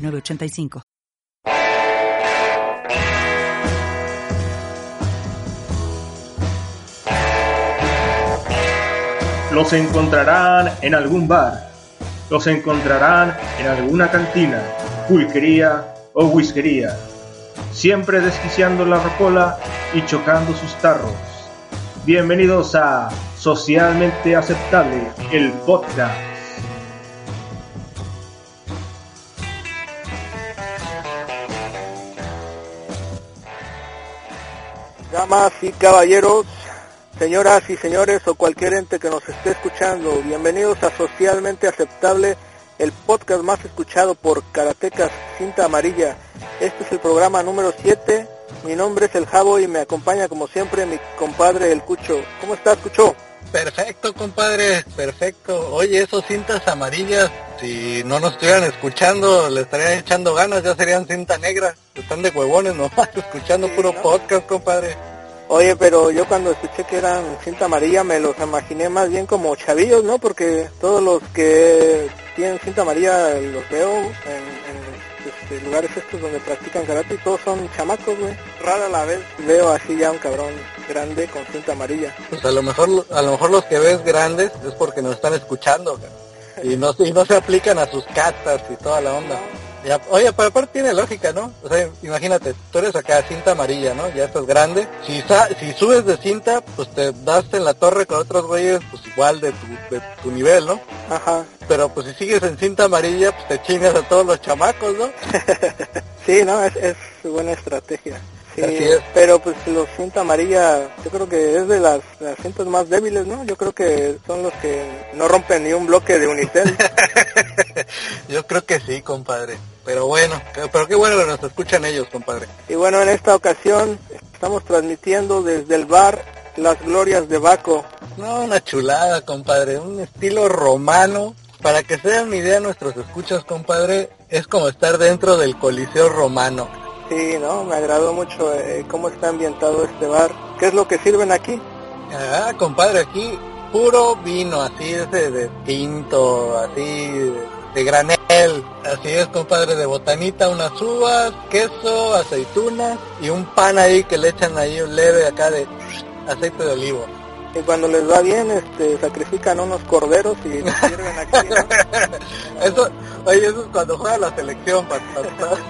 906985. Los encontrarán en algún bar. Los encontrarán en alguna cantina, pulquería o whiskería. Siempre desquiciando la rocola y chocando sus tarros. Bienvenidos a Socialmente Aceptable, el podcast. Damas y caballeros, señoras y señores o cualquier ente que nos esté escuchando, bienvenidos a Socialmente Aceptable, el podcast más escuchado por Karatecas Cinta Amarilla. Este es el programa número 7. Mi nombre es El Jabo y me acompaña como siempre mi compadre El Cucho. ¿Cómo estás, Cucho? Perfecto, compadre, perfecto. Oye, esos cintas amarillas, si no nos estuvieran escuchando, le estarían echando ganas, ya serían cinta negra. Están de huevones nomás, escuchando Sí, puro ¿no? podcast, compadre. Oye, pero yo cuando escuché que eran cinta amarilla me los imaginé más bien como chavillos, ¿no? Porque todos los que tienen cinta amarilla los veo en, en, este, lugares estos donde practican karate y todos son chamacos, güey. Rara la vez veo así ya un cabrón grande con cinta amarilla. Pues a lo mejor, a lo mejor los que ves grandes es porque nos están escuchando, y no, y no se aplican a sus catas y toda la onda. Ya, oye, pero aparte tiene lógica, ¿no? O sea, imagínate, tú eres acá cinta amarilla, ¿no? Ya estás grande. Si sa- si subes de cinta, pues te das en la torre con otros güeyes, pues igual de tu, de tu nivel, ¿no? Ajá. Pero pues si sigues en cinta amarilla, pues te chingas a todos los chamacos, ¿no? Sí, no, es, es buena estrategia. Sí, pero pues los cinta amarilla, yo creo que es de las, las cintas más débiles, ¿no? Yo creo que son los que no rompen ni un bloque de Unicel. Yo creo que sí, compadre. Pero bueno, pero qué bueno que nos escuchan ellos, compadre. y bueno, en esta ocasión estamos transmitiendo desde el bar Las Glorias de Baco. No, una chulada, compadre. Un estilo romano. Para que se den una idea nuestros escuchas, compadre, es como estar dentro del Coliseo romano. Sí, ¿no? Me agradó mucho eh, cómo está ambientado este bar. ¿Qué es lo que sirven aquí? Ah, compadre, aquí puro vino, así es de, de tinto, así de, de granel. Así es, compadre, de botanita, unas uvas, queso, aceitunas y un pan ahí que le echan ahí un leve acá de aceite de olivo. Y cuando les va bien, este, sacrifican unos corderos y los sirven aquí, ¿no? Eso, oye, eso es cuando juega la selección,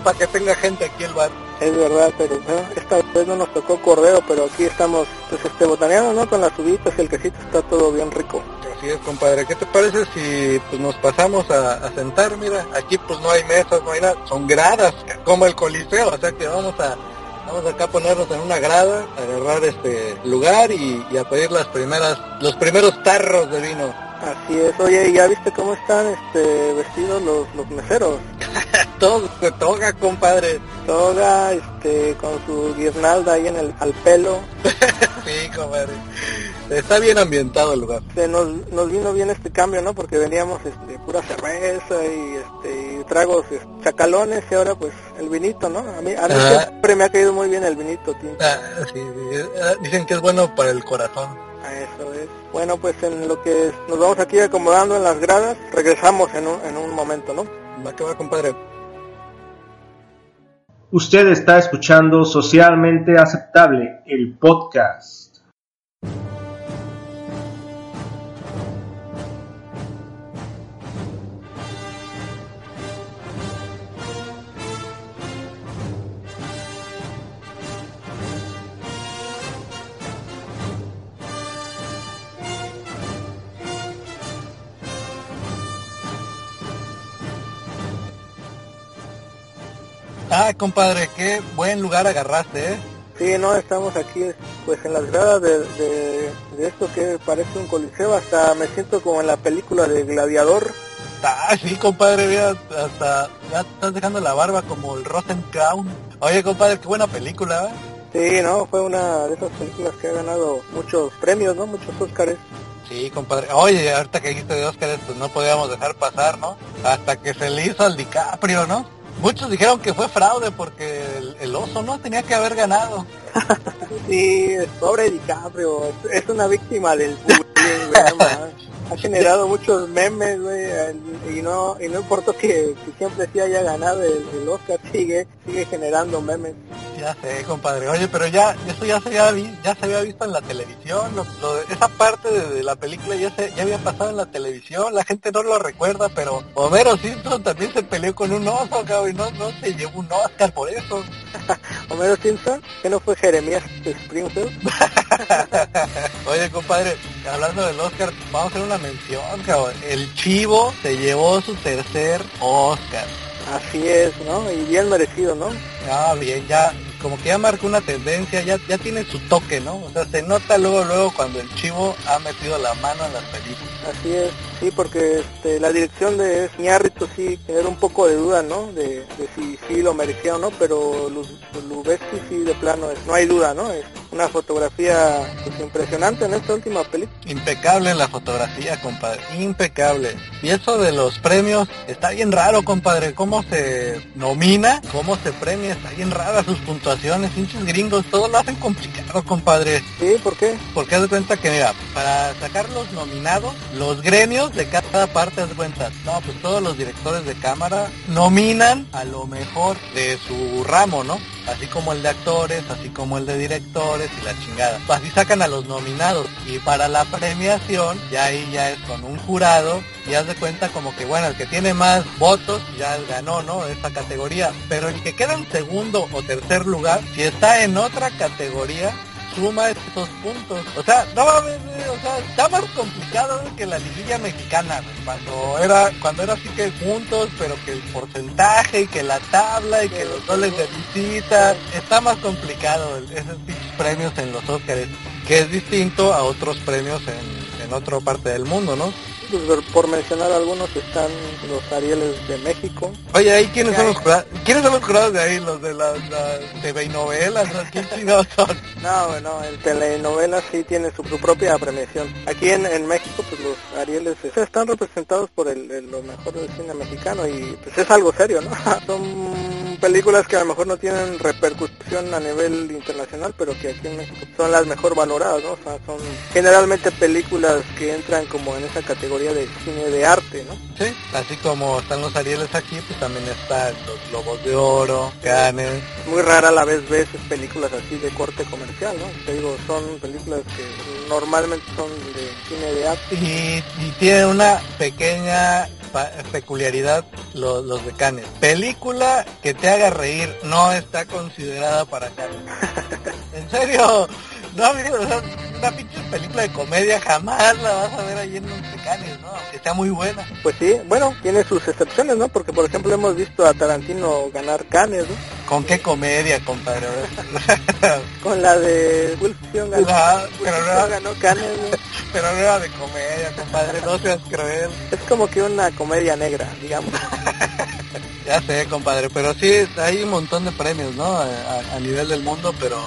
para que tenga gente aquí el bar. Es verdad, pero bueno, esta vez no nos tocó cordero, pero aquí estamos pues este botaneando, ¿no? Con las uvitas y el quesito está todo bien rico. Así es, compadre. ¿Qué te parece si pues nos pasamos a, a sentar? Mira, aquí pues no hay mesas, no hay nada. Son gradas, como el coliseo. O sea que vamos a vamos acá a ponernos en una grada, a agarrar este lugar y, y a pedir las primeras, los primeros tarros de vino. Así es, oye, ¿y ¿ya viste cómo están este vestidos los, los meseros? Todos se toca, compadre. Toga, este, con su guirnalda ahí en el, al pelo. sí, compadre. Está bien ambientado el lugar. Se nos, nos vino bien este cambio, ¿no? Porque veníamos este, pura cerveza y, este, y tragos este, chacalones y ahora pues el vinito, ¿no? A mí, a mí Ajá. siempre me ha caído muy bien el vinito, tinto. Ah, sí, sí, ah, dicen que es bueno para el corazón. Eso es. Bueno, pues en lo que nos vamos aquí acomodando en las gradas, regresamos en un, en un momento, ¿no? Va que va, compadre. Usted está escuchando Socialmente Aceptable, el podcast. Ah, compadre, qué buen lugar agarraste, ¿eh? Sí, no, estamos aquí pues en las gradas de, de, de esto que parece un coliseo, hasta me siento como en la película de Gladiador. Ah, sí, compadre, mira, hasta ya estás dejando la barba como el Rosencrown. Oye, compadre, qué buena película, ¿eh? Sí, no, fue una de esas películas que ha ganado muchos premios, ¿no? Muchos Óscares. Sí, compadre. Oye, ahorita que dijiste de Óscares, pues no podíamos dejar pasar, ¿no? Hasta que se le hizo al DiCaprio, ¿no? Muchos dijeron que fue fraude porque el, el oso no tenía que haber ganado. sí, pobre DiCaprio, es, una víctima del bullying. ha generado muchos memes, güey, y no, y no importa que, que siempre sí haya ganado el, el, Oscar, sigue, sigue generando memes. Ya sé, compadre, oye, pero ya, eso ya se había, vi, ya se había visto en la televisión, lo, lo, esa parte de, de, la película ya se, ya había pasado en la televisión, la gente no lo recuerda, pero Homero Simpson también se peleó con un oso, cabrón, y no, no se llevó un Oscar por eso. Homero Simpson, que no fue Jeremías Springfield. oye, compadre, hablando del Oscar, vamos a hacer una mención, cabrón. El Chivo se llevó su tercer Oscar. Así es, ¿no? Y bien merecido, ¿no? Ah, bien, ya, como que ya marcó una tendencia, ya, ya tiene su toque, ¿no? O sea, se nota luego, luego cuando el chivo ha metido la mano en las películas. Así es, sí, porque este, la dirección de Iñárritu sí era un poco de duda, ¿no? De, de si sí lo merecía o no, pero Lubeski sí de plano es, no hay duda, ¿no? Es una fotografía pues, impresionante en esta última película. Impecable la fotografía, compadre, impecable. Y eso de los premios, está bien raro, compadre, cómo se nomina, cómo se premia, está bien rara sus puntuaciones, hinchos gringos, todo lo hacen complicado, compadre. Sí, ¿por qué? Porque haz de cuenta que, mira, para sacar los nominados, los gremios de cada parte, haz de cuenta, no, pues todos los directores de cámara nominan a lo mejor de su ramo, ¿no? Así como el de actores, así como el de directores y la chingada. Así sacan a los nominados. Y para la premiación, ya ahí ya es con un jurado, y haz de cuenta como que, bueno, el que tiene más votos ya ganó, ¿no? Esta categoría. Pero el que queda en segundo o tercer lugar, si está en otra categoría, suma estos puntos. O sea, no mames, o sea, está más complicado que la liguilla mexicana, cuando era, cuando era así que juntos, pero que el porcentaje y que la tabla y que los goles de visita, está más complicado esos premios en los Óscares, que es distinto a otros premios en, en otra parte del mundo, ¿no? Pues por mencionar algunos están los Arieles de México. Oye, ahí quiénes son los jurados, quiénes son los jurados de ahí, los de las, las TV novelas, ¿quién chingados son? No, bueno, el telenovela sí tiene su, su propia premiación. Aquí en, en, México, pues los Arieles están representados por el, el, lo mejor del cine mexicano y pues es algo serio, ¿no? son películas que a lo mejor no tienen repercusión a nivel internacional, pero que aquí en México son las mejor valoradas, ¿no? O sea, son generalmente películas que entran como en esa categoría de cine de arte, ¿no? Sí, así como están los Arieles aquí, pues también están los Globos de Oro, Cannes. Muy rara la vez ves películas así de corte comercial, ¿no? Te digo, son películas que normalmente son de cine de arte. Y, y tiene una pequeña peculiaridad los, los de Cannes. Película que te haga reír no está considerada para Cannes. en serio, no, amigo, o sea, una pinche película de comedia jamás la vas a ver ahí en los Cannes, ¿no? Aunque está muy buena. Pues sí, bueno, tiene sus excepciones, ¿no? Porque, por ejemplo, hemos visto a Tarantino ganar Cannes, ¿no? ¿Con qué comedia, compadre? Con la de Fiction ganó, no, pero no, ganó Cannes, ¿no? Pero no era de comedia, compadre, no seas cruel. Es como que una comedia negra, digamos. Ya sé, compadre, pero sí, hay un montón de premios, ¿no? A, a nivel del mundo, pero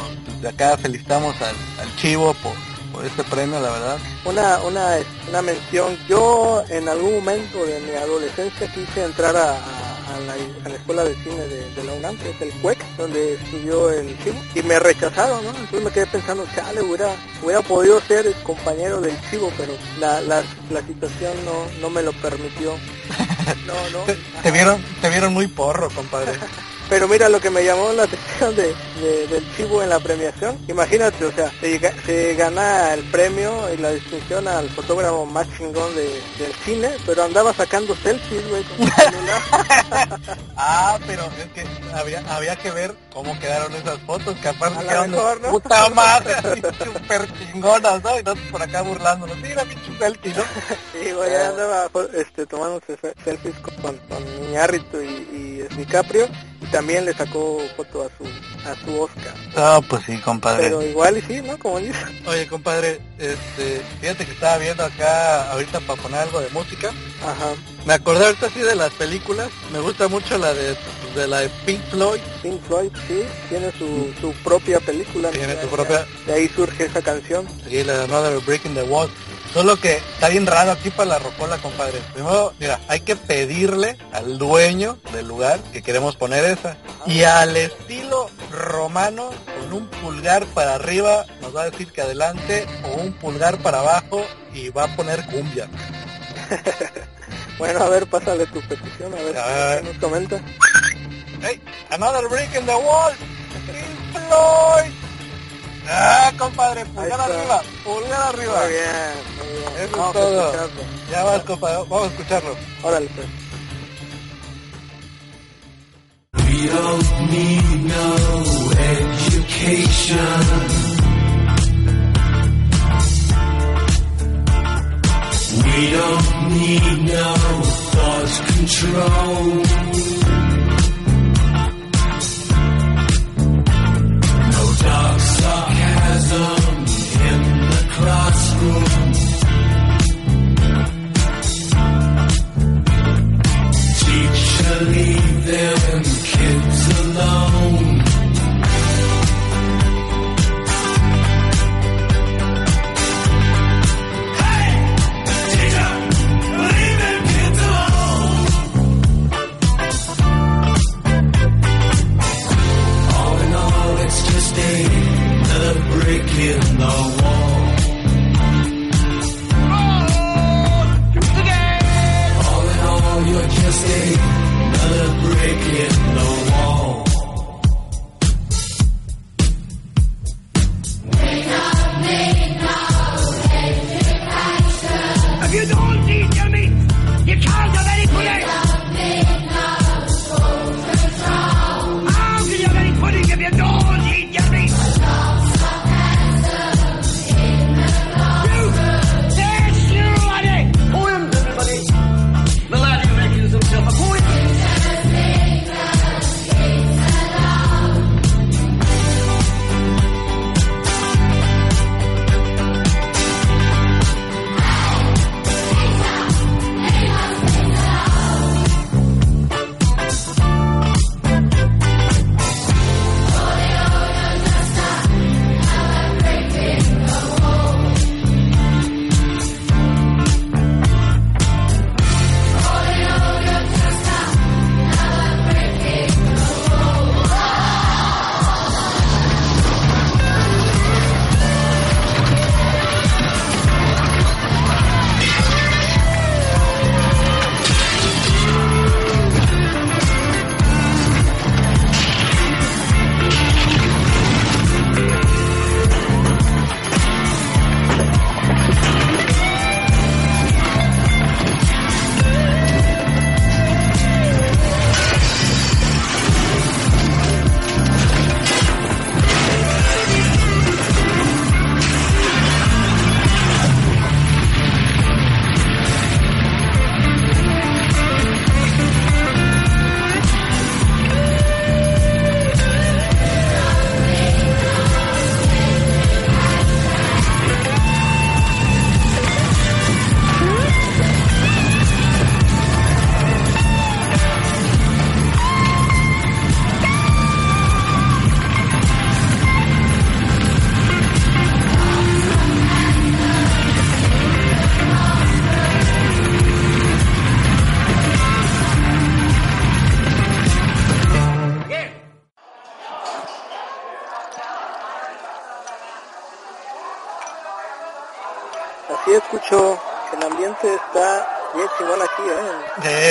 de acá felicitamos al, al Chivo por, por este premio, la verdad. Una, una, una mención, yo en algún momento de mi adolescencia quise entrar a, a, la, a la, escuela de cine de, de, la UNAM, que es el CUEC, donde estudió el Chivo, y me rechazaron, ¿no? Entonces me quedé pensando, chale, hubiera, hubiera podido ser el compañero del Chivo, pero la, la, la situación no, no me lo permitió. No, no. Te, te, vieron, te vieron muy porro, compadre. Pero mira lo que me llamó la atención de, de, del Chivo en la premiación. Imagínate, o sea, se, se, gana el premio y la distinción al fotógrafo más chingón de, del cine, pero andaba sacando selfies, güey, con su celular. ah, pero es que había, había que ver cómo quedaron esas fotos, que aparte a quedaron mejor, ¿no? puta madre, súper chingonas, ¿no? Y nosotros por acá burlándonos. Mira, pinche selfie, ¿no? sí, güey, andaba este, tomándose selfies con, con, con Iñárritu y, y DiCaprio también le sacó foto a su a su Oscar. Ah, pues sí, compadre. Pero igual y sí, ¿no? Como dice. Oye, compadre, este, fíjate que estaba viendo acá ahorita para poner algo de música. Ajá. Me acordé ahorita sí de las películas. Me gusta mucho la de, de la de Pink Floyd. Pink Floyd, sí, tiene su, su propia película. Tiene su propia- De ahí surge esa canción. Sí, la de Another Break in the Wall. Solo que está bien raro aquí para la rocola, compadre. Primero, mira, hay que pedirle al dueño del lugar que queremos poner esa. Y al estilo romano, con un pulgar para arriba, nos va a decir que adelante, o un pulgar para abajo, y va a poner cumbia. Bueno, a ver, pásale tu petición, a ver A ver. qué nos comenta. Hey, Another Break in the Wall. Floyd. Ah, compadre, pulgar arriba, pulgar arriba. Muy bien, muy bien. Eso es Vamos a todo. Ya vas, compadre, vamos a escucharlo. Órale, pues. We don't need no education. We don't need no thought control. In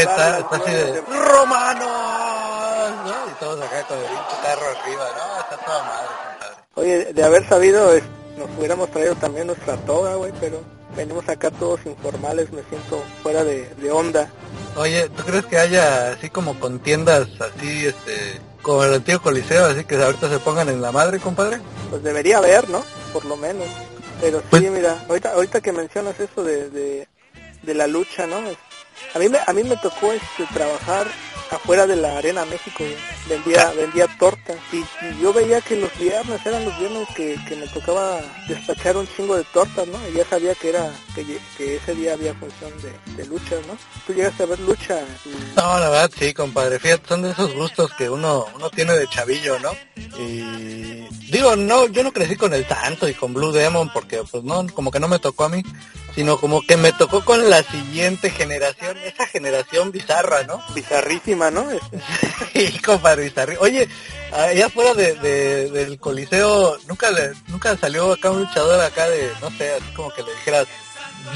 Sí, está, está así de de... romanos, ¿no? Y todos acá con el pinche carro arriba, ¿no? Está toda madre, compadre. Oye, de haber sabido, es- nos hubiéramos traído también nuestra toga, güey, pero venimos acá todos informales, me siento fuera de, de onda. Oye, ¿tú crees que haya así como contiendas así, este, como el antiguo coliseo, así que ahorita se pongan en la madre, compadre? Pues debería haber, ¿no? Por lo menos. Pero sí, Pues- mira, ahorita, ahorita que mencionas eso de, de, de la lucha, ¿no? A mí me, a mí me tocó este, trabajar afuera de la Arena México, vendía, vendía tortas. Y, y yo veía que los viernes eran los viernes que, que me tocaba despachar un chingo de tortas, ¿no? Y ya sabía que era, que, que ese día había función de, de lucha, ¿no? Tú llegaste a ver lucha y- No, la verdad sí, compadre. Fíjate, son de esos gustos que uno, uno tiene de chavillo, ¿no? Y digo, no, yo no crecí con el Santo y con Blue Demon porque pues no, como que no me tocó a mí, sino como que me tocó con la siguiente generación, esa generación bizarra, ¿no? bizarrísima, ¿no? Este, Sí, compadre, bizarri- Oye, allá afuera de, de- del coliseo, nunca le, nunca salió acá un luchador acá de, no sé, así como que le dijeras,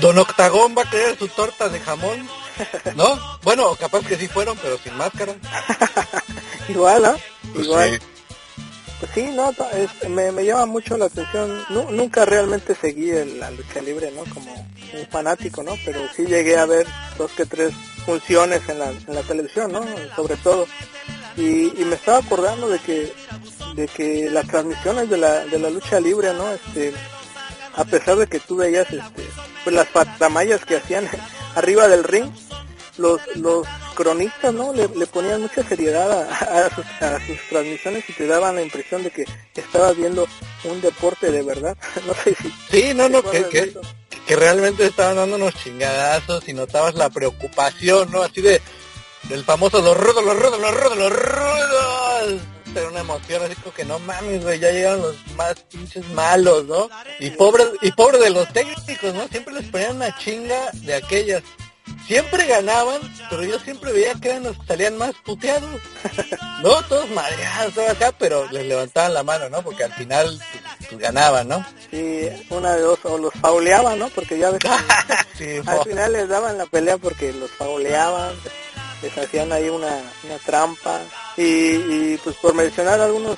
Don Octagón va a querer su torta de jamón, ¿no? Bueno, capaz que sí fueron, pero sin máscara. igual, ¿no? Pues igual. sí. Pues sí, no, me, me llama mucho la atención. Nu- nunca realmente seguí la lucha libre, ¿no? Como un fanático, ¿no? Pero sí llegué a ver dos que tres funciones en la, en la televisión, ¿no? Sobre todo. Y, y me estaba acordando de que de que las transmisiones de la, de la lucha libre, ¿no? Este, a pesar de que tú veías este, pues las patamayas que hacían arriba del ring, los los cronistas no le, le ponían mucha seriedad a, a sus, a sus transmisiones y te daban la impresión de que estabas viendo un deporte de verdad no sé si Sí, no, no, que, ¿Recuerdas que, realmente estaban dando unos chingadazos y notabas la preocupación, ¿no? Así de, del famoso los rudos, los rudos, los rudos, los rudos. Era una emoción así como que no mames, güey, ya llegaron los más pinches malos, ¿no? Y pobre, y pobre de los técnicos, ¿no? Siempre les ponían una chinga de aquellas. Siempre ganaban, pero yo siempre veía que eran los que salían más puteados. No, todos madreados, todo acá, pero les levantaban la mano, ¿no? Porque al final pues, ganaban, ¿no? si una de dos o los fauleaban no porque ya ves Sí, al final les daban la pelea porque los fauleaban les hacían ahí una, una trampa y, y, pues por mencionar algunos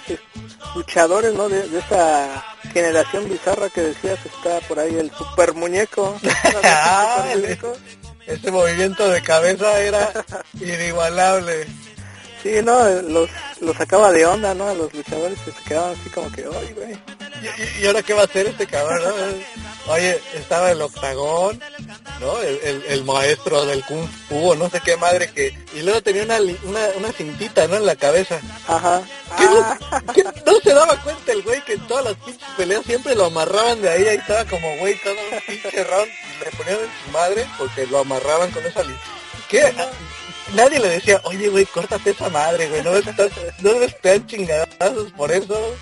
luchadores no de, de esa generación bizarra que decías está por ahí el super muñeco Ah, el- ese movimiento de cabeza era inigualable. Sí, no, los, los sacaba de onda, ¿no? A los luchadores que se quedaban así como que, ay, güey. ¿Y, ahora qué va a hacer este cabrón? no? Oye, estaba el octagón, ¿no? El, el- el maestro del kung fu, no sé qué madre que... Y luego tenía una, una, una cintita, ¿no? En la cabeza. Ajá. ¿Qué Ah, no, qué no se daba cuenta el güey que en todas las pinches peleas siempre lo amarraban de ahí, ahí estaba como güey todo un pinche round le ponían en su madre porque lo amarraban con esa. ¿Qué? Nadie le decía, oye güey, córtate esa madre, güey, no estás- no te dan chingadazos por eso.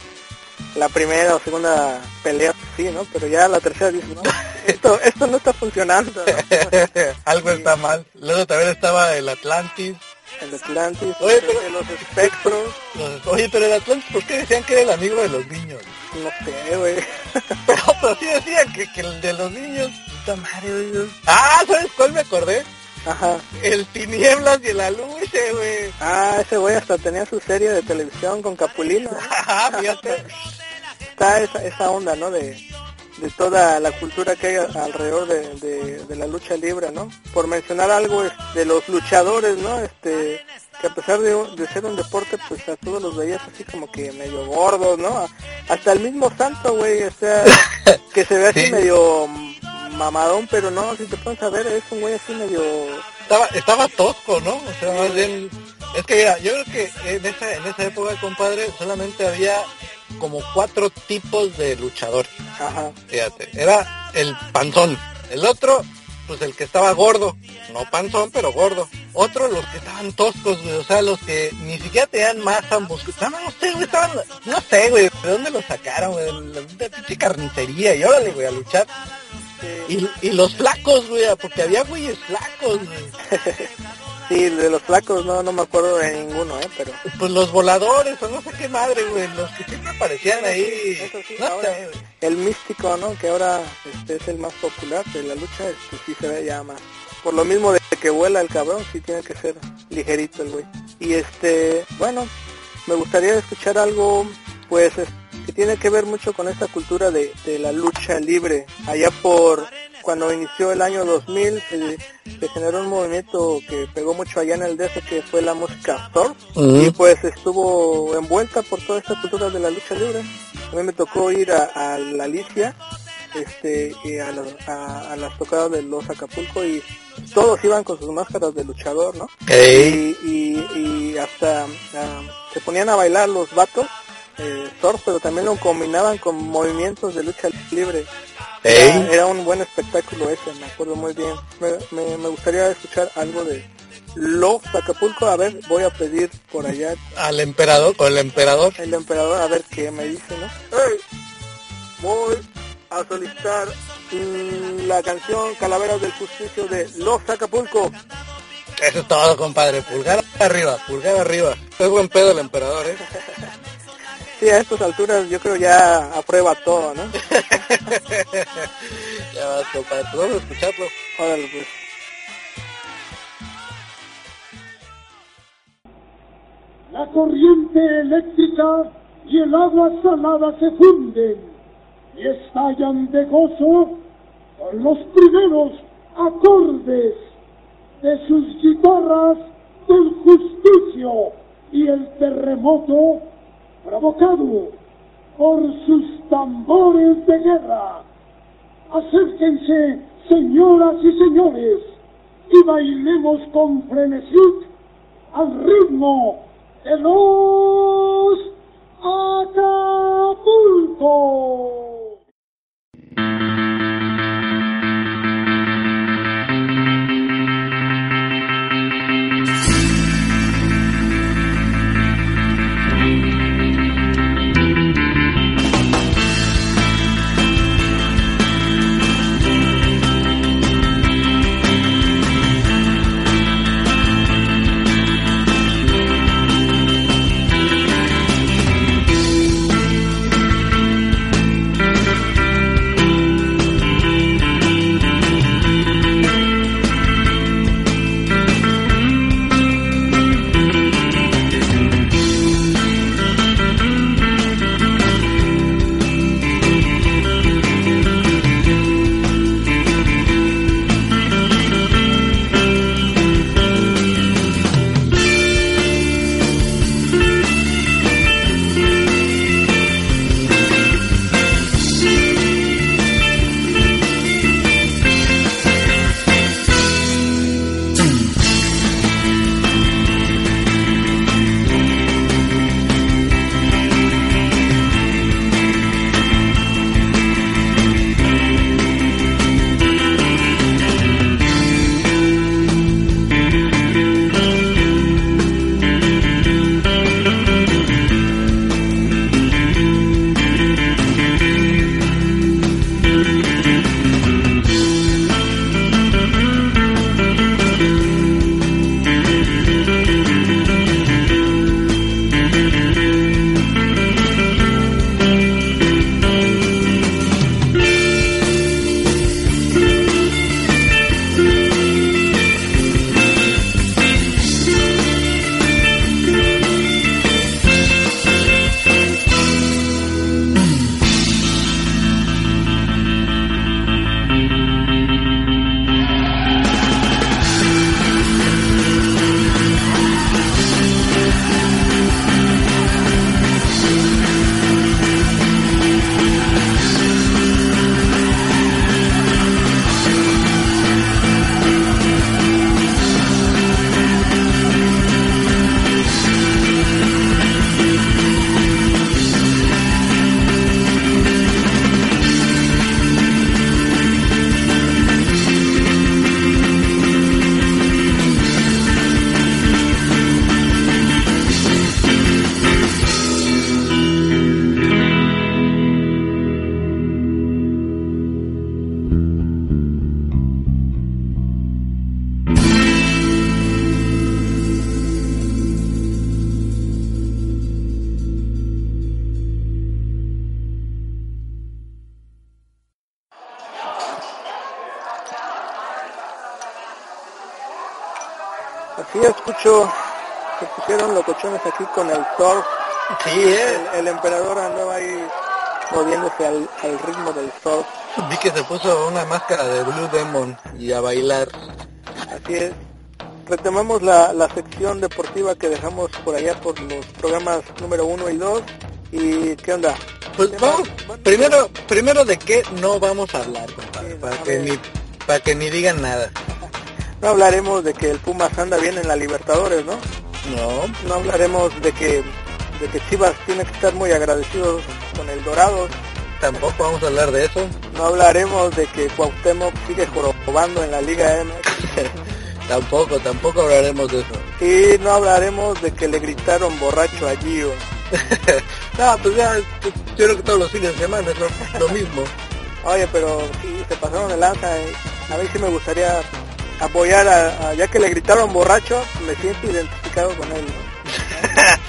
la primera o segunda pelea, sí, ¿no? Pero ya la tercera dice, no, esto, esto no está funcionando. Algo está mal. Luego también estaba el Atlantis. El Atlantis, Oye, pero- de los espectros, Los- Oye, pero el Atlantis, ¿por qué decían que era el amigo de los niños? no sé, güey. Pero, pero sí decían que, que el de los niños, puta madre, güey. Ah, ¿sabes cuál me acordé? Ajá. El Tinieblas y el Aluche, güey. Ah, ese güey hasta tenía su serie de televisión con Capulino. ¿no? Ajá, fíjate. Está esa, esa onda, ¿no? De, de toda la cultura que hay alrededor de, de- de la lucha libre, ¿no? Por mencionar algo es de los luchadores, ¿no? Este, que a pesar de, de ser un deporte, pues a todos los veías así como que medio gordos, ¿no? Hasta el mismo Santo, güey, o sea, que se ve así Sí. medio mamadón, pero no, si te pones a ver, es un güey así medio... Estaba, estaba tosco, ¿no? O sea, más bien... Es que mira, yo creo que en esa, en esa época, compadre, solamente había como cuatro tipos de luchador. Ajá, Fíjate, era el panzón. El otro, pues el que estaba gordo. No panzón, pero gordo. Otro, los que estaban toscos, güey. O sea, los que ni siquiera tenían masa muscular. No, no sé, güey, estaban... No sé, güey, ¿de dónde los sacaron, güey? La pinche carnicería. Y órale, güey, a luchar. Y, y los flacos, güey, porque había güeyes flacos, güey. sí, de los flacos no, no me acuerdo de ninguno, ¿eh? Pero... Pues los voladores, o no sé qué madre, güey. Los que siempre aparecían ahí. Eso sí, no ahora- sé, güey. el místico, ¿no? Que ahora este es el más popular de la lucha, este sí se ve ya más. Por lo mismo de que vuela el cabrón, sí tiene que ser ligerito el güey. Y este, bueno, me gustaría escuchar algo, pues, es- que tiene que ver mucho con esta cultura de, de la lucha libre. Allá por cuando inició el año 2000 se, se generó un movimiento que pegó mucho allá en el DF que fue la música surf y pues estuvo envuelta por toda esta cultura de la lucha libre. A mí me tocó ir a, a la Alicia este, y a, los- a- a las tocadas de los Acapulco y todos iban con sus máscaras de luchador, ¿no? Y, y, y hasta ah, se ponían a bailar los vatos, eh, surf, pero también lo combinaban con movimientos de lucha libre. Era, un buen espectáculo ese, me acuerdo muy bien. Me, me, me gustaría escuchar algo de Love Acapulco. A ver, voy a pedir por allá Al emperador, o el emperador. el emperador a ver qué me dice, ¿no? Voy a solicitar mm, la canción Calaveras del Justicio de Los Acapulco. Eso es todo, compadre. Pulgar arriba, pulgar arriba. Es buen pedo el emperador, ¿eh? Sí, a estas alturas yo creo ya aprueba todo, ¿no? ya vas, compadre. Pues vamos a escucarlo. Órale, pues. La corriente eléctrica y el agua salada se funden y estallan de gozo con los primeros acordes de sus guitarras del justicio y el terremoto provocado por sus tambores de guerra. Acérquense, señoras y señores, y bailemos con frenesí al ritmo de los Acapulco. Emperador andaba ahí moviéndose al, al ritmo del surf. Vi que se puso una máscara de Blue Demon y a bailar. Así es. Retomamos la, la sección deportiva que dejamos por allá por los programas número uno y dos. ¿Y qué onda? Pues ¿Qué vamos, primero, primero de qué no vamos a hablar, compadre, Sí, para que ni, para que ni digan nada. No hablaremos de que el Pumas anda bien en la Libertadores, ¿no? No, No hablaremos de que de que Chivas tiene que estar muy agradecido con el Dorado. tampoco vamos a hablar de eso. No hablaremos de que Cuauhtémoc sigue jorobando en la Liga MX. Tampoco, tampoco hablaremos de eso. Y no hablaremos de que le gritaron borracho a Gio. no, pues ya, yo creo que todos los fines de semana es lo, lo mismo. Oye, pero sí, se pasaron de lanza. y A mí sí me gustaría apoyar a, a- ya que le gritaron borracho, me siento identificado con él. ¿no?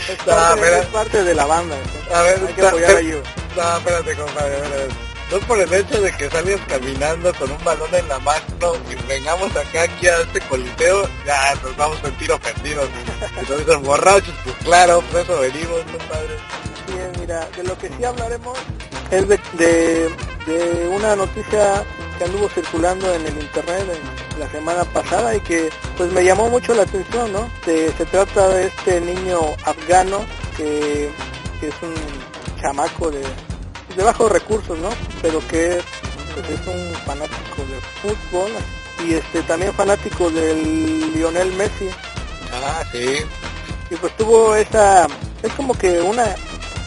Es parte, es parte de la banda. entonces, A ver, hay que apoyar a Gio. No, espérate, compadre, a ver, a ver. No por el hecho de que salgas caminando con un balón en la mano y vengamos acá aquí a este coliseo, ya nos vamos a sentir ofendidos. Dicen borrachos, pues claro, por eso venimos, compadre. Bien, mira, de lo que sí hablaremos es de, de, una noticia que anduvo circulando en el internet en la semana pasada y que pues me llamó mucho la atención, ¿no? Se, se trata de este niño afgano que, que es un chamaco de, de bajos recursos, ¿no? Pero que pues, es un fanático de fútbol y este también fanático del Lionel Messi Ah, sí. y pues tuvo esa es como que una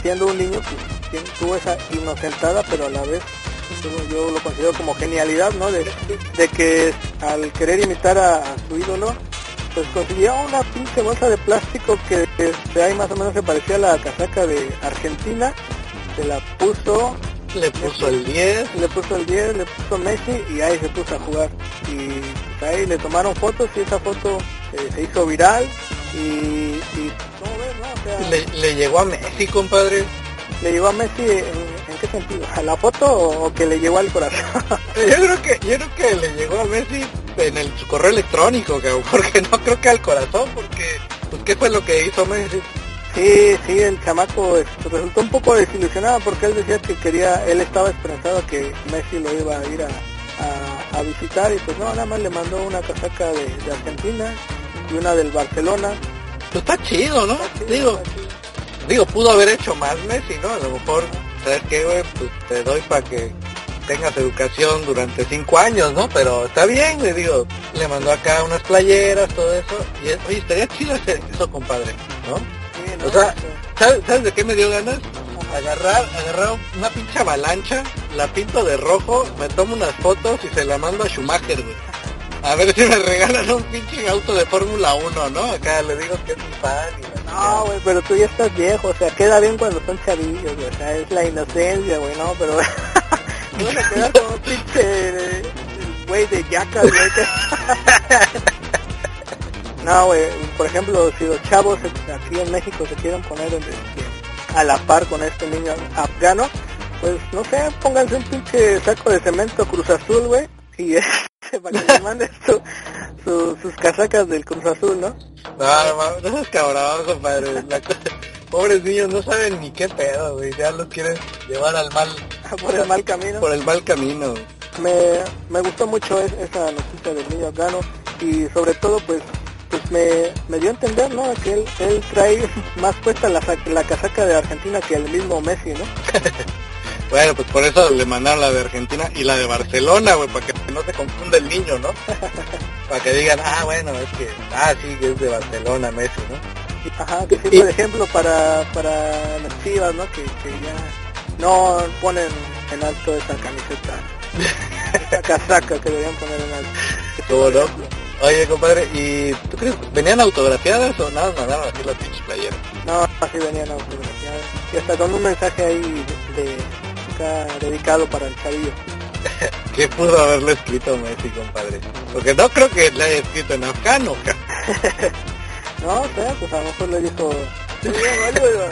siendo un niño pues tuvo esa inocentada pero a la vez yo lo considero como genialidad no de, de que al querer imitar a, a su ídolo pues consiguió una pinche bolsa de plástico que este, ahí más o menos se parecía a la casaca de Argentina se la puso Le puso el 10. le puso el 10, le puso Messi y ahí se puso a jugar. Y pues, ahí le tomaron fotos y esa foto eh, se hizo viral y, y ¿cómo ves, no? O sea, Le, le llegó a Messi, compadre. le llegó a Messi en, en qué sentido, a la foto o, o que le llegó al corazón. Yo creo que, yo creo que le llegó a Messi en el, su correo electrónico, porque no creo que al corazón, porque, pues, ¿qué fue lo que hizo Messi? Sí, sí, el chamaco este, resultó un poco desilusionado porque él decía que quería, él estaba esperanzado que Messi lo iba a ir a, a- a visitar y pues no, nada más le mandó una casaca de, de Argentina y una del Barcelona. Pues está chido, ¿no? Está chido, Digo, chido. digo, pudo haber hecho más Messi, ¿no? A lo mejor, ¿sabes qué, güey? Pues te doy para que tengas educación durante cinco años, ¿no? Pero está bien, le digo, le mandó acá unas playeras, todo eso, y oye, estaría chido hacer eso, compadre, ¿no? O sea, ¿sabes, ¿sabes de qué me dio ganas? Agarrar, agarrar una pinche avalancha, la pinto de rojo, me tomo unas fotos y se la mando a Schumacher, güey. A ver si me regalan un pinche auto de Fórmula 1, ¿no? Acá le digo que es mi fan y No, güey, pero tú ya estás viejo, o sea, queda bien cuando son chavillos, güey, o sea, es la inocencia, güey, no, pero no van a quedar como un pinche güey de yacas, güey. No, güey, por ejemplo, si los chavos aquí en México se quieren poner a la par con este niño afgano, pues no sé, pónganse un pinche saco de cemento Cruz Azul, güey, y este, para que les mandes su- su- sus casacas del Cruz Azul, ¿no? No, no, no seas cabrón, compadre. La Pobres niños no saben ni qué pedo, güey. Ya los quieren llevar al mal, por el mal camino. por el mal camino. me, me gustó mucho es- esa noticia del niño afgano y sobre todo pues pues me, me dio a entender no que él, él trae más puesta la, la casaca de Argentina que el mismo Messi no Bueno, pues por eso le mandaron la de Argentina y la de Barcelona, güey, para que no se confunda el niño, ¿no? para que digan, ah, bueno, es que, ah, sí, que es de Barcelona, Messi, ¿no? ajá que sí por ejemplo para para las chivas no que, que ya no ponen en alto esa camiseta esa casaca que deberían poner en alto ¿Cómo no? Oye, compadre, ¿y tú crees, venían autografiadas o nada, más mandaron así las pinches playeras? no así venían autografiadas y hasta con un mensaje ahí de, acá dedicado para el chavillo ¿Qué pudo haberle escrito Messi, compadre? Porque no creo que le haya escrito en afgano, No, o sea, pues a lo mejor le dijo, "Muy bien, boludo.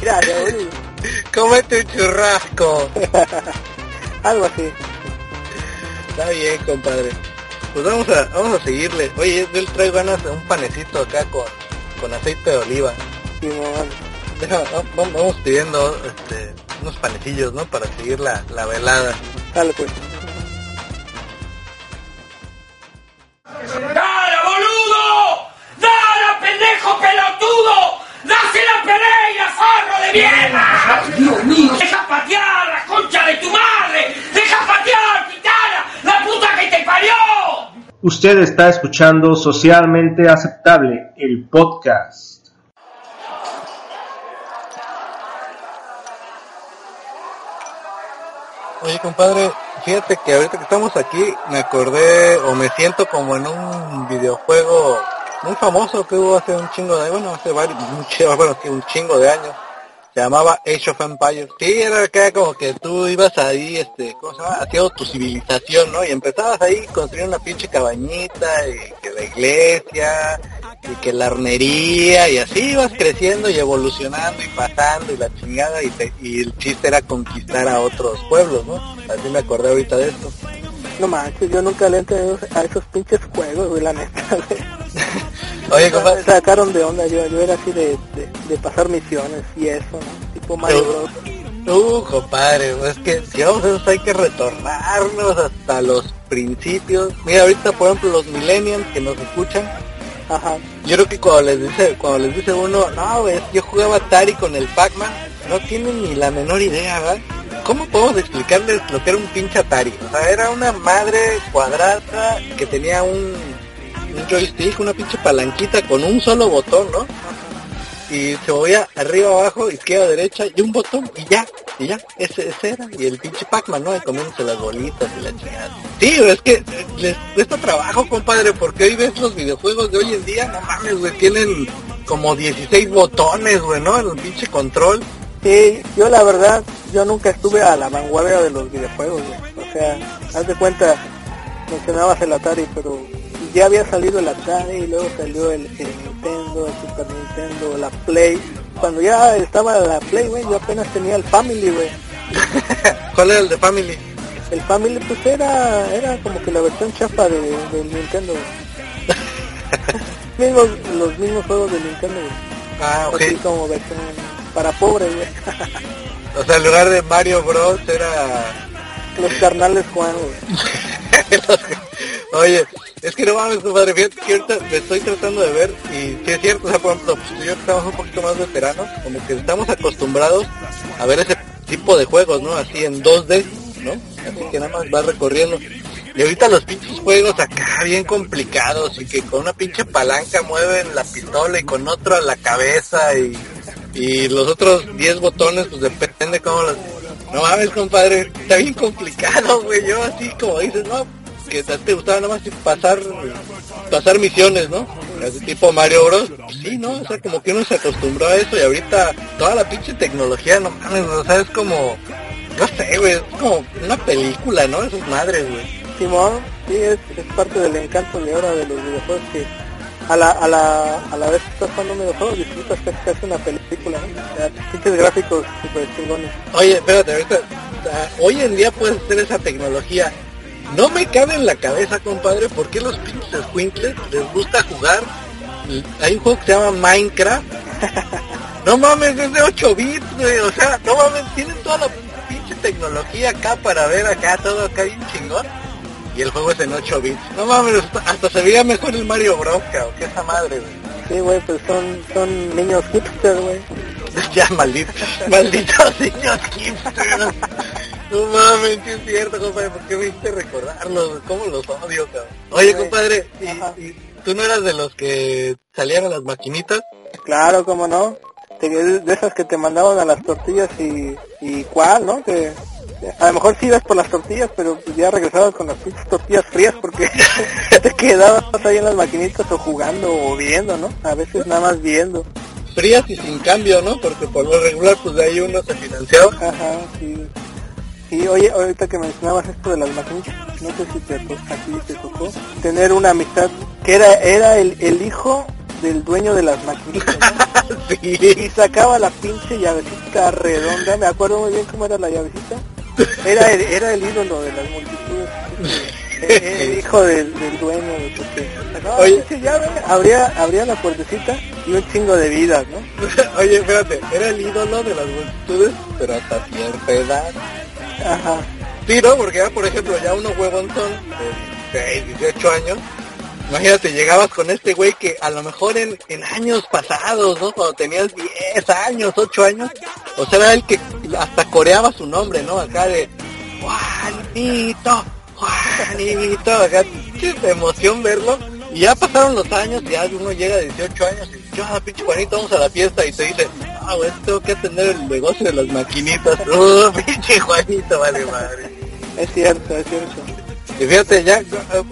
Gracias, boludo. Cómete un churrasco. Algo así. Está bien, compadre. Pues vamos a, vamos a seguirle. Oye, yo le traigo ganas de un panecito acá con, con aceite de oliva. Deja, vamos pidiendo este, unos panecillos, ¿no? Para seguir la, la velada. Dale pues. Usted está escuchando Socialmente Aceptable, el podcast. Oye, compadre, fíjate que ahorita que estamos aquí me acordé o me siento como en un videojuego muy famoso que hubo hace un chingo de, bueno, hace varios, bueno, un chingo de años. Se llamaba Age of Empires. Sí, era acá como que tú ibas ahí, este, ¿cómo se llama? Haciendo tu civilización, ¿no? Y empezabas ahí construir una pinche cabañita, y que la iglesia, y que la armería, y así ibas creciendo y evolucionando y pasando y la chingada, y, te- y el chiste era conquistar a otros pueblos, ¿no? Así me acordé ahorita de esto. No manches, yo nunca le entendido a esos pinches juegos, güey, la neta, güey. Oye, Me compadre, sacaron de onda, yo, yo era así de, de, de pasar misiones y eso, ¿no? Tipo Mario Bros. Uh, compadre, pues es que si vamos a eso hay que retornarnos hasta los principios. Mira, ahorita por ejemplo los millennials que nos escuchan, Ajá. yo creo que cuando les dice, cuando les dice uno, no, ves, yo jugaba Atari con el Pac-Man, no tienen ni la menor idea, ¿verdad? ¿Cómo podemos explicarles lo que era un pinche Atari? O sea, era una madre cuadrada que tenía un, una pinche palanquita con un solo botón, ¿no? y se movía arriba, abajo, izquierda, derecha y un botón y ya, y ya, ese, ese era, y el pinche Pac-Man, ¿no? Y comiéndose las bolitas y la chingada. Sí, es que les cuesta trabajo, compadre, porque hoy ves los videojuegos de hoy en día, no mames, güey, tienen como 16 botones, güey, ¿no? El pinche control. Sí, yo la verdad, yo nunca estuve a la vanguardia de los videojuegos, güey. O sea, haz de cuenta, mencionabas el Atari, pero ya había salido el Atari y luego salió el, el Nintendo, el Super Nintendo, la Play. Cuando ya estaba la Play, güey, yo apenas tenía el Family, güey. ¿Cuál era el de Family? El Family, pues era, era como que la versión chafa de, del Nintendo, güey. mismos, los mismos juegos del Nintendo, güey. Ah, ok. Así como versión para pobres, güey. O sea, en lugar de Mario Bros era... los carnales Juan. Oye, es que no mames, compadre, fíjate que ahorita me estoy tratando de ver y si es cierto, o sea, por ejemplo, yo estamos un poquito más veteranos, como que estamos acostumbrados a ver ese tipo de juegos, ¿no? Así en 2D, ¿no? Así que nada más va recorriendo. Y ahorita los pinches juegos acá bien complicados y que con una pinche palanca mueven la pistola y con otro a la cabeza y, y los otros 10 botones, pues depende cómo los... No mames, compadre, está bien complicado, güey. Yo así como dices, no, que te gustaba nada más pasar pasar misiones, ¿no? Así tipo Mario Bros. Sí, ¿no? O sea, como que uno se acostumbró a eso y ahorita toda la pinche tecnología, no mames, o sea, es como, no sé, güey, es como una película, ¿no? Esas madres, güey. Simón, sí, es, es parte del encanto de ahora de los videojuegos que a la, a la, a la vez que estás jugando un videojuego disfrutas casi casi una película, sea, pinches gráficos super chingones. Oye, espérate, ahorita, sea, hoy en día puedes hacer esa tecnología. No me cabe en la cabeza, compadre, por qué los pinches squinkles les gusta jugar. Hay un juego que se llama Minecraft. No mames, es de 8 bits, güey. O sea, no mames, tienen toda la pinche tecnología acá para ver acá, todo acá bien chingón. Y el juego es en 8 bits. No mames, hasta, se veía mejor el Mario Bros, cabrón, que esa madre, güey. Sí, güey, pues son, son niños hipster, güey. Ya, maldito, malditos niños hipsters. No mames, sí es cierto, compadre, ¿por qué me hiciste recordarlos? ¿Cómo los odio, cabrón? Oye, compadre, ¿y, y tú no eras de los que salían a las maquinitas? Claro, cómo no. De esas que te mandaban a las tortillas y, y cuál, ¿no? Que a lo mejor sí ibas por las tortillas, pero pues ya regresabas con las pinches tortillas frías porque te quedabas ahí en las maquinitas o jugando o viendo, ¿no? A veces nada más viendo. Frías y sin cambio, ¿no? Porque por lo regular, pues de ahí uno se financiaba. Ajá, sí. Sí, oye, ahorita que mencionabas esto de las maquinitas, no sé si te, to- a ti te tocó tener una amistad que era era el, el hijo del dueño de las maquinitas, ¿no? sí. y sacaba la pinche llavecita redonda, me acuerdo muy bien cómo era la llavecita. Era el, era el ídolo de las multitudes. El, el hijo del, del dueño de la Oye. pinche llave, abría, abría la puertecita y un chingo de vidas, ¿no? Oye, espérate, era el ídolo de las multitudes, pero hasta cierta edad. Ajá. Sí, ¿no? Porque ya, por ejemplo, ya uno huevontón de 16, 18 años, imagínate, llegabas con este güey que a lo mejor en, en años pasados, ¿no? Cuando tenías 10 años, 8 años, o sea, era el que hasta coreaba su nombre, ¿no? Acá de Juanito, Juanito, acá pinche emoción verlo. Y ya pasaron los años, ya uno llega a 18 años y yo, ah, pinche Juanito, vamos a la fiesta y te dice, ah, güey, tengo que atender el negocio de las maquinitas. Uh, pinche Juanito, vale madre. Es cierto, es cierto. Y fíjate, ya eh,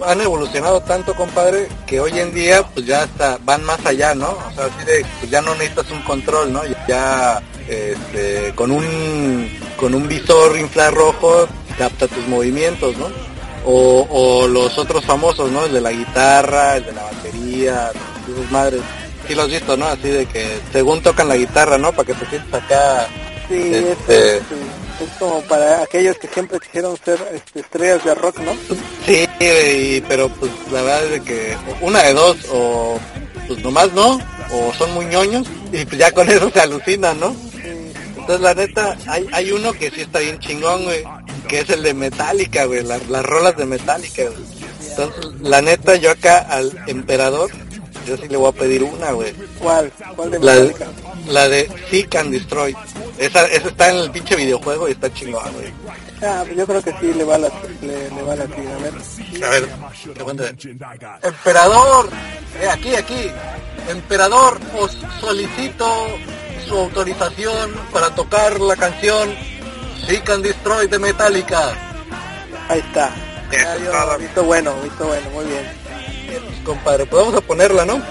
han evolucionado tanto, compadre, que hoy en día pues ya hasta van más allá, ¿no? O sea, así de, pues ya no necesitas un control, ¿no? Ya este, con un con un visor infrarrojo capta tus movimientos, ¿no? O, o los otros famosos, ¿no? El de la guitarra, el de la batería, sus madres. Sí lo has visto, ¿no? Así de que según tocan la guitarra, ¿no? Para que te sientas acá. Sí, este, es, es como para aquellos que siempre quisieron ser este, estrellas de rock, ¿no? Sí, y- pero pues la verdad es que una de dos, o pues nomás no, o son muy ñoños, y pues ya con eso se alucinan, ¿no? Entonces la neta, hay, hay uno que sí está bien chingón, güey, que es el de Metallica, güey, las, las rolas de Metallica, güey. Entonces, la neta, yo acá al emperador, yo sí le voy a pedir una, güey. ¿Cuál? ¿Cuál de La, Metallica? la de Seek and Destroy. Esa, esa está en el pinche videojuego y está chingón, güey. Ah, pues yo creo que sí le va a la, le, le va a la tira, a ver. A ver. Emperador, eh, aquí, aquí. Emperador, os solicito su autorización para tocar la canción Seek and Destroy de Metallica. Ahí está. Eso Ya visto bueno, visto bueno, muy bien. Compadre, pues vamos a ponerla, ¿no?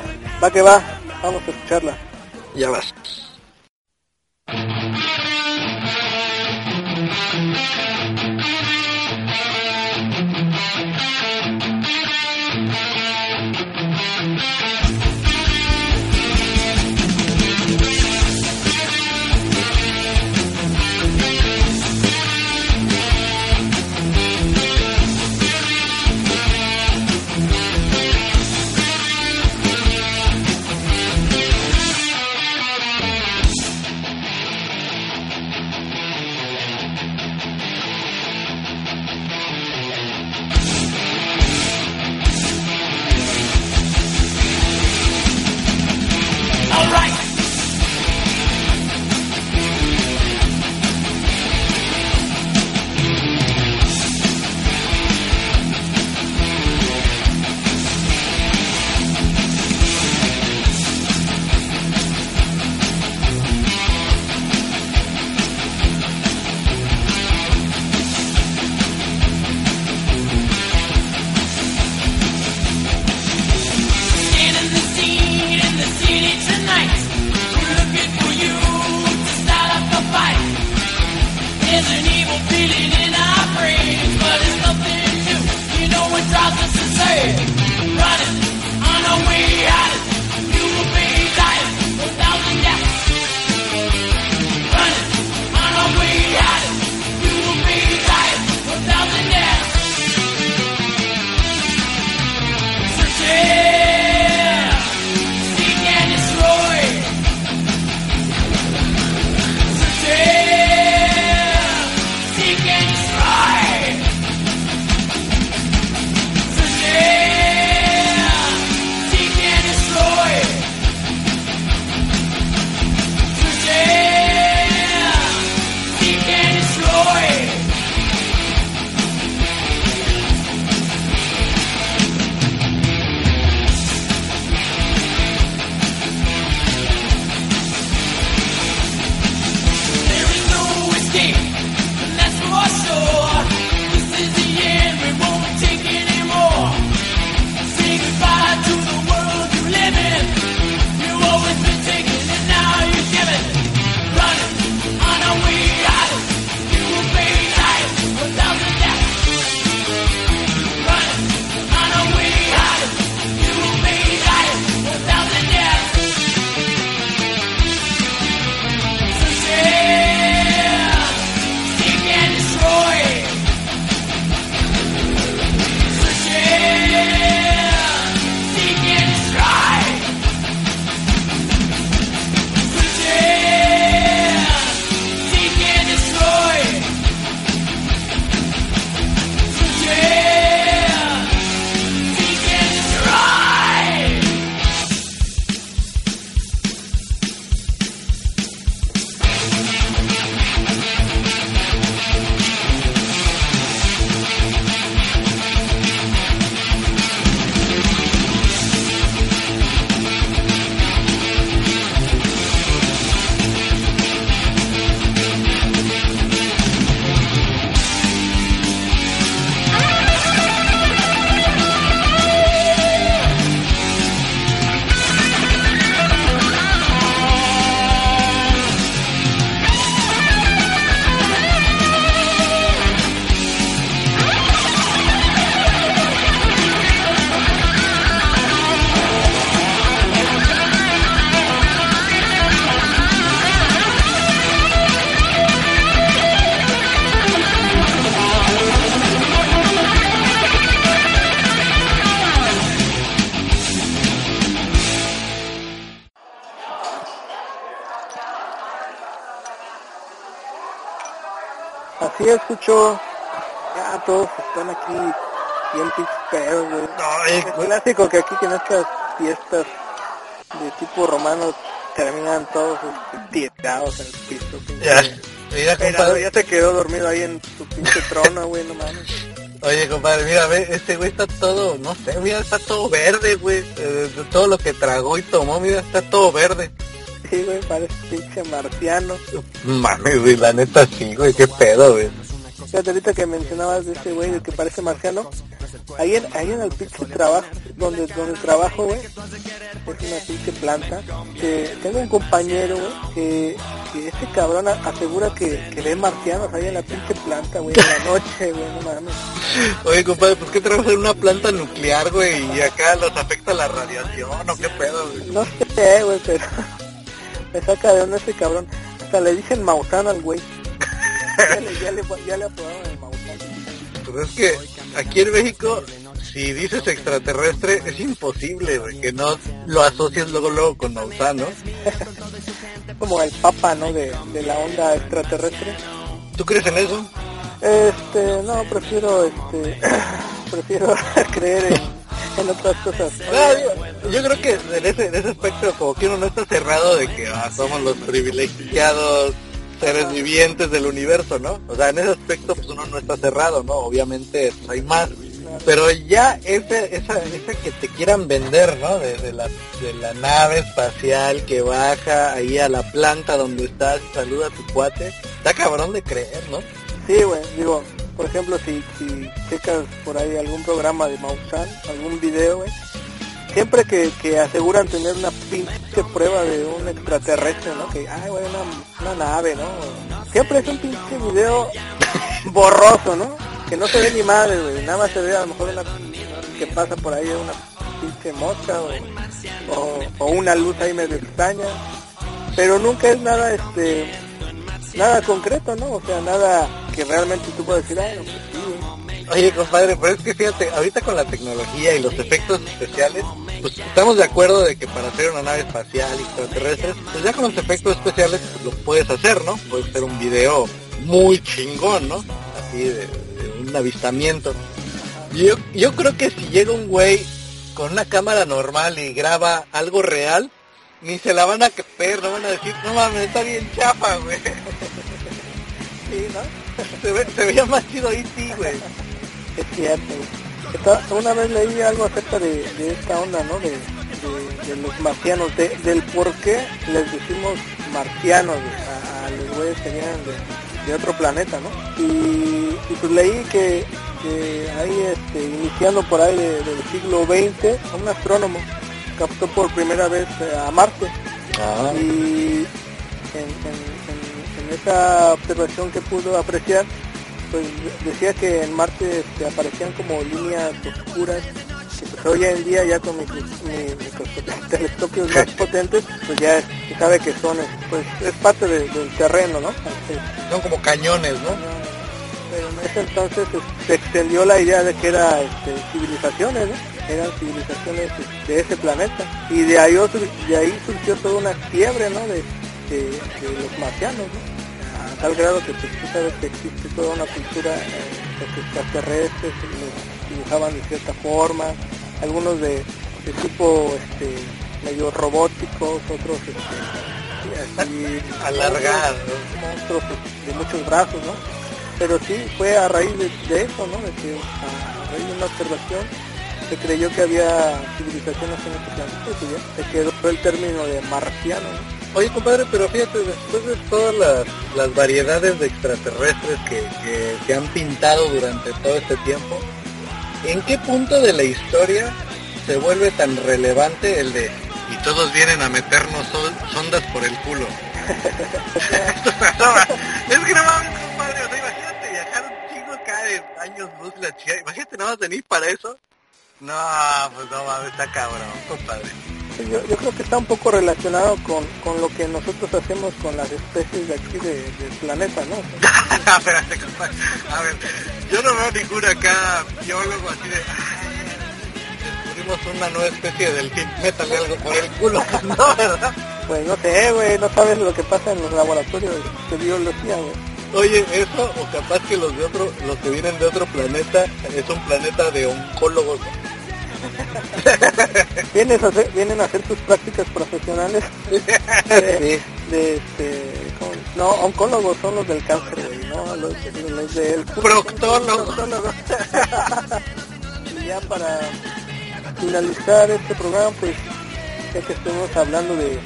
Va que va, vamos a escucharla. Ya vas. Clásico que aquí que en estas fiestas de tipo romano terminan todos este, tirados en el piso. Ya, mira, compadre. ya se quedó dormido ahí en su pinche trono, güey, no mames. Oye, compadre, mira, ve, este güey está todo, no sé, mira, está todo verde, güey. Eh, todo lo que tragó y tomó, mira, está todo verde. Sí, güey, parece pinche marciano. Mames, güey, la neta sí, güey, qué pedo, güey. Fíjate ahorita que mencionabas de ese güey, el que parece marciano. Ahí en, ahí en el pinche trabajo, donde, donde trabajo, güey, es una pinche planta. Que tengo un compañero, güey, que, que ese cabrón asegura que, que ve marcianos ahí en la pinche planta, güey, en la noche, güey, no mames. Oye, compadre, pues qué trabajas en una planta nuclear, güey, y acá los afecta la radiación, o qué pedo, güey. No sé, güey, pero me saca de onda ese cabrón. Hasta le dicen Maussan al güey. Ya le, ya le, ya le apodaron el Maussan. Pues es que aquí en México, si dices extraterrestre, es imposible, que no lo asocies luego luego con Maussan, ¿no? Como el papa, ¿no? De, de la onda extraterrestre. ¿Tú crees en eso? Este, no, prefiero, este, prefiero creer en, en otras cosas. Yo, yo creo que en ese, en ese aspecto como que uno no está cerrado de que ah, somos los privilegiados seres vivientes del universo, ¿no? O sea, en ese aspecto pues uno no está cerrado, ¿no? Obviamente pues, hay más. Pero ya ese, esa, esa que te quieran vender, ¿no? De, de la, de la nave espacial que baja ahí a la planta donde estás saluda tu cuate, está cabrón de creer, ¿no? Sí, güey, digo, por ejemplo, si, si checas por ahí algún programa de Maussan, algún video, güey, siempre que, que aseguran tener una pinche prueba de un extraterrestre, ¿no? Que, ay, güey, una, una nave, ¿no? Siempre es un pinche video borroso, ¿no? Que no se ve ni madre, güey, nada más se ve a lo mejor una que pasa por ahí una pinche mosca o, o, una luz ahí medio extraña, pero nunca es nada, este, nada concreto, ¿no? O sea, nada que realmente tú puedas decir, ay, no, pues sí, güey". Oye, compadre, pero es que fíjate, ahorita con la tecnología y los efectos especiales, pues estamos de acuerdo de que para hacer una nave espacial extraterrestre, pues ya con los efectos especiales pues, lo puedes hacer, ¿no? Puedes hacer un video muy chingón, ¿no? Así de, un avistamiento. Y Yo, yo creo que si llega un güey con una cámara normal y graba algo real, ni se la van a creer, no van a decir, no mames, está bien chafa, güey. Sí, ¿no? Se, ve, se veía más chido ahí, sí, güey. Es cierto. Esta- Una vez leí algo acerca de, de esta onda, ¿no? De, de- de los marcianos, de- del por qué les decimos marcianos a, a los güeyes que vienen de, de otro planeta, ¿no? Y, y pues leí que, que ahí, este, iniciando por ahí de- del siglo XX, un astrónomo captó por primera vez eh, a Marte Ah. y en, en- en- en esa observación que pudo apreciar, pues decía que en Marte este, aparecían como líneas oscuras que pues, hoy en día ya con micros- mi- microscopios- telescopios más potentes, pues ya se sabe que son, pues es parte de- del terreno, ¿no? Entonces, Son como cañones, ¿no? pero en ese entonces pues, se extendió la idea de que era este, civilizaciones, ¿no? Eran civilizaciones este, de ese planeta. Y de ahí, de ahí surgió toda una fiebre, ¿no? De, de, de los marcianos, ¿no? Tal grado que pues, tú sabes que existe toda una cultura eh, los extraterrestres, los dibujaban de cierta forma, algunos de, de tipo este, medio robóticos, otros este, así, Alargados. monstruos de muchos brazos, ¿no? Pero sí, fue a raíz de, de eso, ¿no? De que a raíz de una observación se creyó que había civilizaciones en este planeta y pues ya se quedó el término de marciano, ¿no? Oye, compadre, pero fíjate, después de todas las, las variedades de extraterrestres que, que se han pintado durante todo este tiempo, ¿en qué punto de la historia se vuelve tan relevante el de y todos vienen a meternos sol- sondas por el culo? es que no mames, compadre, o sea, imagínate viajar un chingo de años luz la chica, imagínate nada más venir para eso. No, pues no mames, está cabrón, compadre. Sí, Yo, yo creo que está un poco relacionado con, con lo que nosotros hacemos con las especies de aquí de- del planeta, ¿no? Espérate, compadre. A ver, yo no veo ningún acá biólogo así de... "Ay, Descubrimos una nueva especie del delfín, métale algo por el culo. No, ¿verdad? Pues no sé, güey, no sabes lo que pasa en los laboratorios de biología, güey. Oye, eso o capaz que los de otro, los que vienen de otro planeta es un planeta de oncólogos. Vienes a hacer, vienen a hacer tus prácticas profesionales de, de este, no, oncólogos son los del cáncer, güey, no, los, los del Proctólogo. ya para finalizar este programa, pues ya que estemos hablando de, de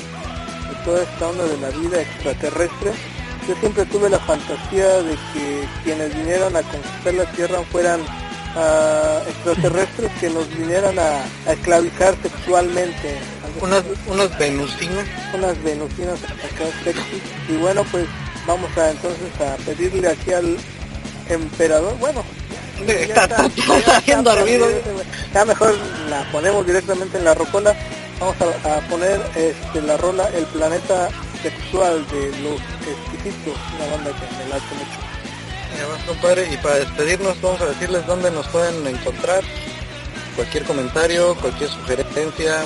toda esta onda de la vida extraterrestre, yo siempre tuve la fantasía de que quienes vinieran a conquistar la Tierra fueran extraterrestres que nos vinieran a, a esclavizar sexualmente. Unas, unas venusinas. unas venusinas acá sexy. Y bueno, pues vamos a entonces a pedirle aquí al emperador, bueno, Está, está, está bien dormido. Ya mejor la ponemos directamente en la rocola. Vamos a, a poner este, la rola El Planeta Sexual de los Exquisitos, una banda que me late mucho. Vas, compadre, y para despedirnos vamos a decirles dónde nos pueden encontrar. Cualquier comentario, cualquier sugerencia.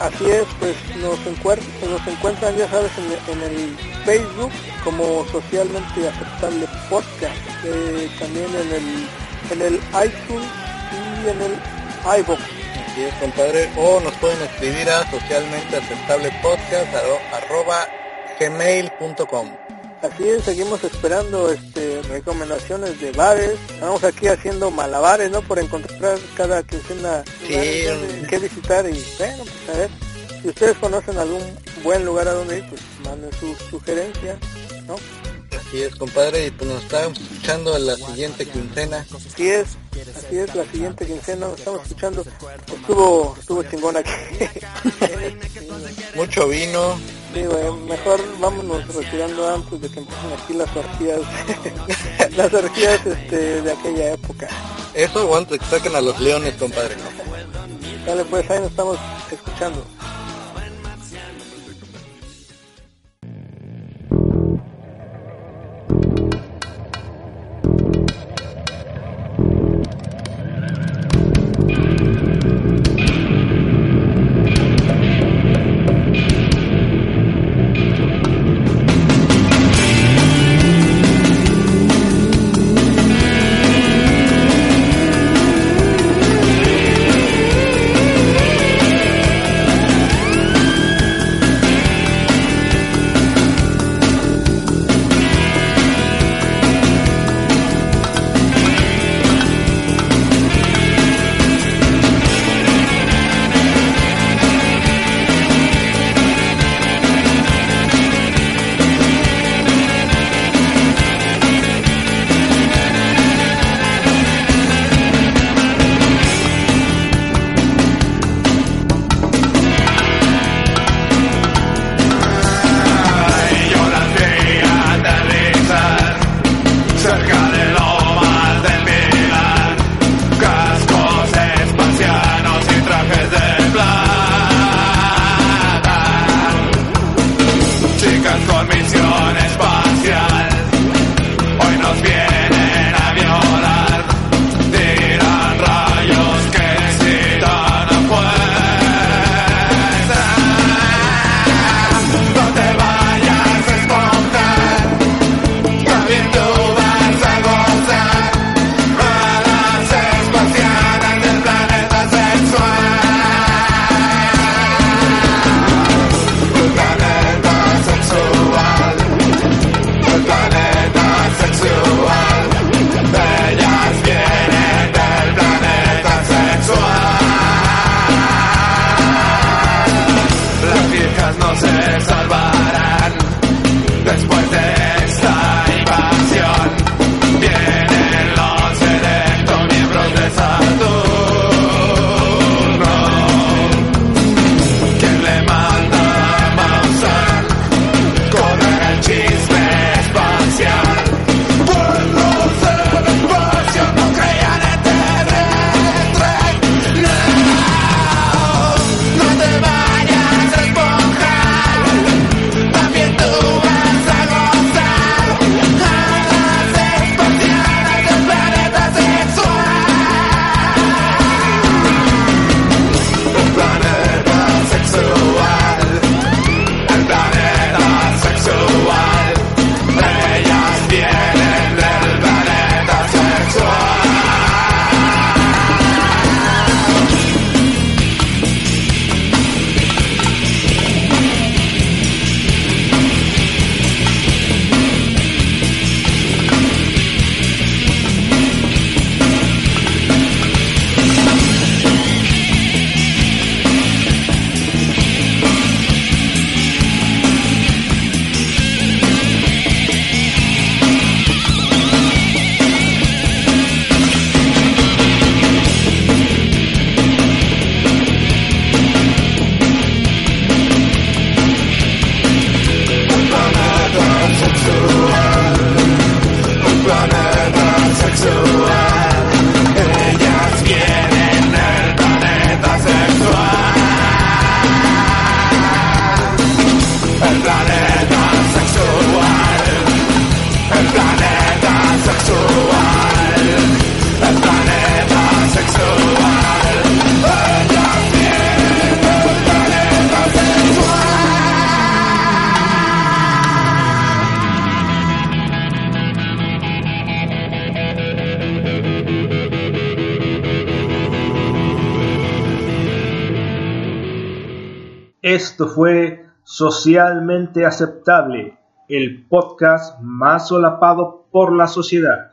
Así es, pues nos, encuer- nos encuentran, ya sabes, en, en el Facebook como socialmente aceptable podcast, eh, también en el, en el iTunes y en el iVoox. Así es, compadre. O nos pueden escribir a socialmente aceptable podcast arroba gmail.com. Así es, seguimos esperando este, recomendaciones de bares. Estamos aquí haciendo malabares, ¿no? Por encontrar cada quincena Sí, que visitar y bueno, pues a ver. Si ustedes conocen algún buen lugar a donde ir, pues manden su sugerencia, ¿no? Así es, compadre, y pues nos estamos escuchando en la siguiente quincena. Así es, así es, la siguiente quincena nos estamos escuchando. Estuvo, estuvo chingón aquí. Mucho vino. Sí, güey, mejor vámonos retirando antes de que empiecen aquí las orgías, las orgías este, de aquella época. Eso o antes que saquen a los leones, compadre. Dale, pues ahí nos estamos escuchando. Socialmente Aceptable, el podcast más solapado por la sociedad.